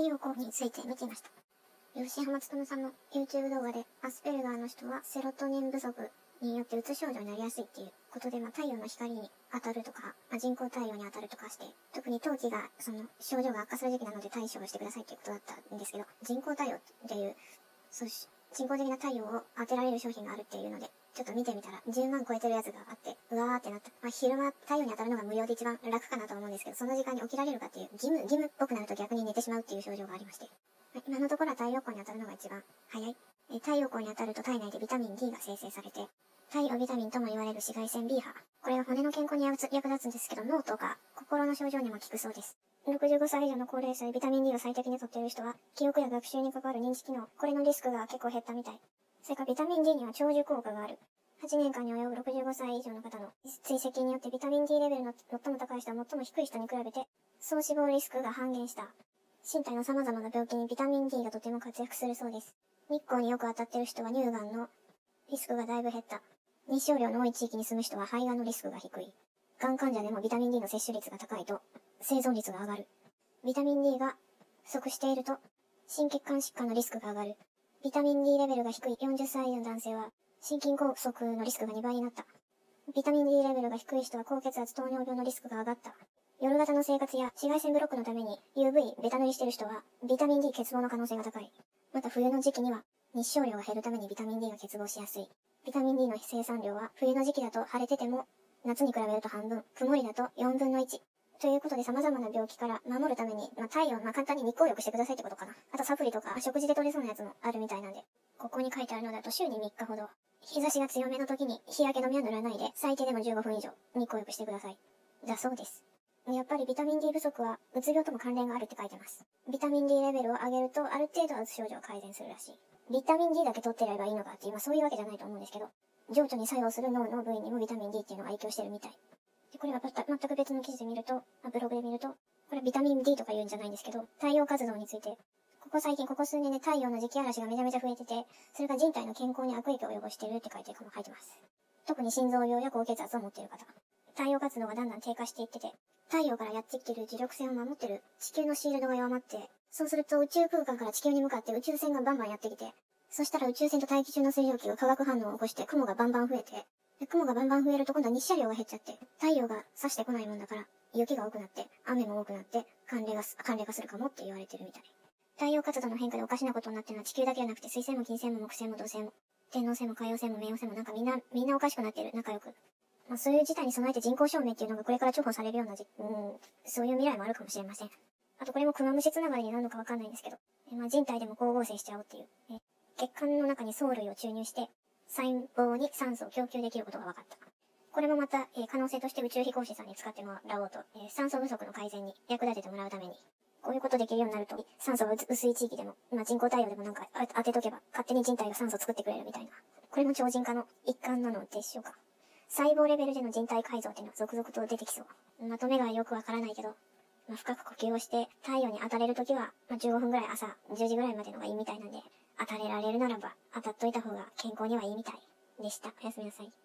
太陽光について見ていました。吉浜努さんの YouTube 動画で、アスペルガーの人はセロトニン不足によってうつ症状になりやすいっていうことで、まあ、太陽の光に当たるとか、まあ、人工太陽に当たるとかして、特に冬季が、その、症状が悪化する時期なので対処をしてくださいっていうことだったんですけど、人工太陽っていう、そうし、人工的な太陽を当てられる商品があるっていうので、ちょっと見てみたら、10万超えてるやつがあって、うわーってなった。まあ、昼間太陽に当たるのが無料で一番楽かなと思うんですけど、その時間に起きられるかっていう、義務、義務っぽくなると逆に寝てしまうっていう症状がありまして。今のところは太陽光に当たるのが一番早い。え太陽光に当たると体内でビタミン D が生成されて、太陽ビタミンとも言われる紫外線 B 波。これは骨の健康に役立つんですけど、脳とか心の症状にも効くそうです。65歳以上の高齢者でビタミン D を最適にとっている人は、記憶や学習に関わる認知機能、これのリスクが結構減ったみたい。それからビタミン D には長寿効果がある。8年間に及ぶ65歳以上の方の追跡によってビタミン D レベルの最も高い人は最も低い人に比べて、総死亡リスクが半減した。身体の様々な病気にビタミン D がとても活躍するそうです。日光によく当たっている人は乳がんのリスクがだいぶ減った。日照量の多い地域に住む人は肺がんのリスクが低い。がん患者でもビタミン D の摂取率が高いと生存率が上がる。ビタミン D が不足していると心血管疾患のリスクが上がる。ビタミン D レベルが低い40歳以上の男性は心筋梗塞のリスクが2倍になった。ビタミン D レベルが低い人は高血圧糖尿病のリスクが上がった。夜型の生活や紫外線ブロックのために UV ベタ塗りしてる人はビタミン D 欠乏の可能性が高い。また冬の時期には日照量が減るためにビタミン D が欠乏しやすい。ビタミン D の生産量は冬の時期だと晴れてても夏に比べると半分、曇りだと4分の1。ということで様々な病気から守るために、まあ、太陽、まあ、簡単に日光浴してくださいってことかな。あとサプリとか食事で取れそうなやつもあるみたいなんで、ここに書いてあるのだと週に3日ほど、日差しが強めの時に日焼け止めは塗らないで、最低でも15分以上日光浴してください。だそうです。やっぱりビタミン D 不足は、うつ病とも関連があるって書いてます。ビタミン D レベルを上げると、ある程度はうつ症状を改善するらしい。ビタミン D だけ取ってればいいのかって、今そういうわけじゃないと思うんですけど、情緒に作用する脳の部位にもビタミン D っていうのが影響してるみたい。これは全く別の記事で見ると、ブログで見ると、これビタミン D とか言うんじゃないんですけど、太陽活動について、ここ最近、ここ数年で太陽の磁気嵐がめちゃめちゃ増えてて、それが人体の健康に悪影響を及ぼしてるって書いて、書いてます。特に心臓病や高血圧を持っている方。太陽活動がだんだん低下していってて、太陽からやってきてる磁力線を守ってる地球のシールドが弱まって、そうすると宇宙空間から地球に向かって宇宙船がバンバンやってきて、そしたら宇宙船と大気中の水蒸気が化学反応を起こして雲がバンバン増えて、雲がバンバン増えると今度は日射量が減っちゃって、太陽が差してこないもんだから、雪が多くなって、雨も多くなって、寒冷が、寒冷化するかもって言われてるみたい。太陽活動の変化でおかしなことになってるのは地球だけじゃなくて水星も金星も木星も土星も、天王星も海洋星も冥王星もなんかみんな、みんなおかしくなってる、仲良く。まあ、そういう事態に備えて人工証明っていうのがこれから重宝されるようなじ、うん、そういう未来もあるかもしれません。あとこれもクマムシつながりになるのかわかんないんですけど、えまあ、人体でも光合成しちゃおうっていう、え血管の中に藻類を注入して、細胞に酸素を供給できることが分かった。これもまた、え、可能性として宇宙飛行士さんに使ってもらおうと、え、酸素不足の改善に役立ててもらうために、こういうことできるようになると、酸素が薄い地域でも、まあ、人工太陽でもなんか当てとけば、勝手に人体が酸素を作ってくれるみたいな。これも超人化の一環なのでしょうか。細胞レベルでの人体改造っていうのは続々と出てきそう。まとめがよくわからないけど、まあ、深く呼吸をして太陽に当たれるときは、まあ、15分ぐらい朝10時ぐらいまでのがいいみたいなんで、当たれられるならば当たっといた方が健康にはいいみたいでした。おやすみなさい。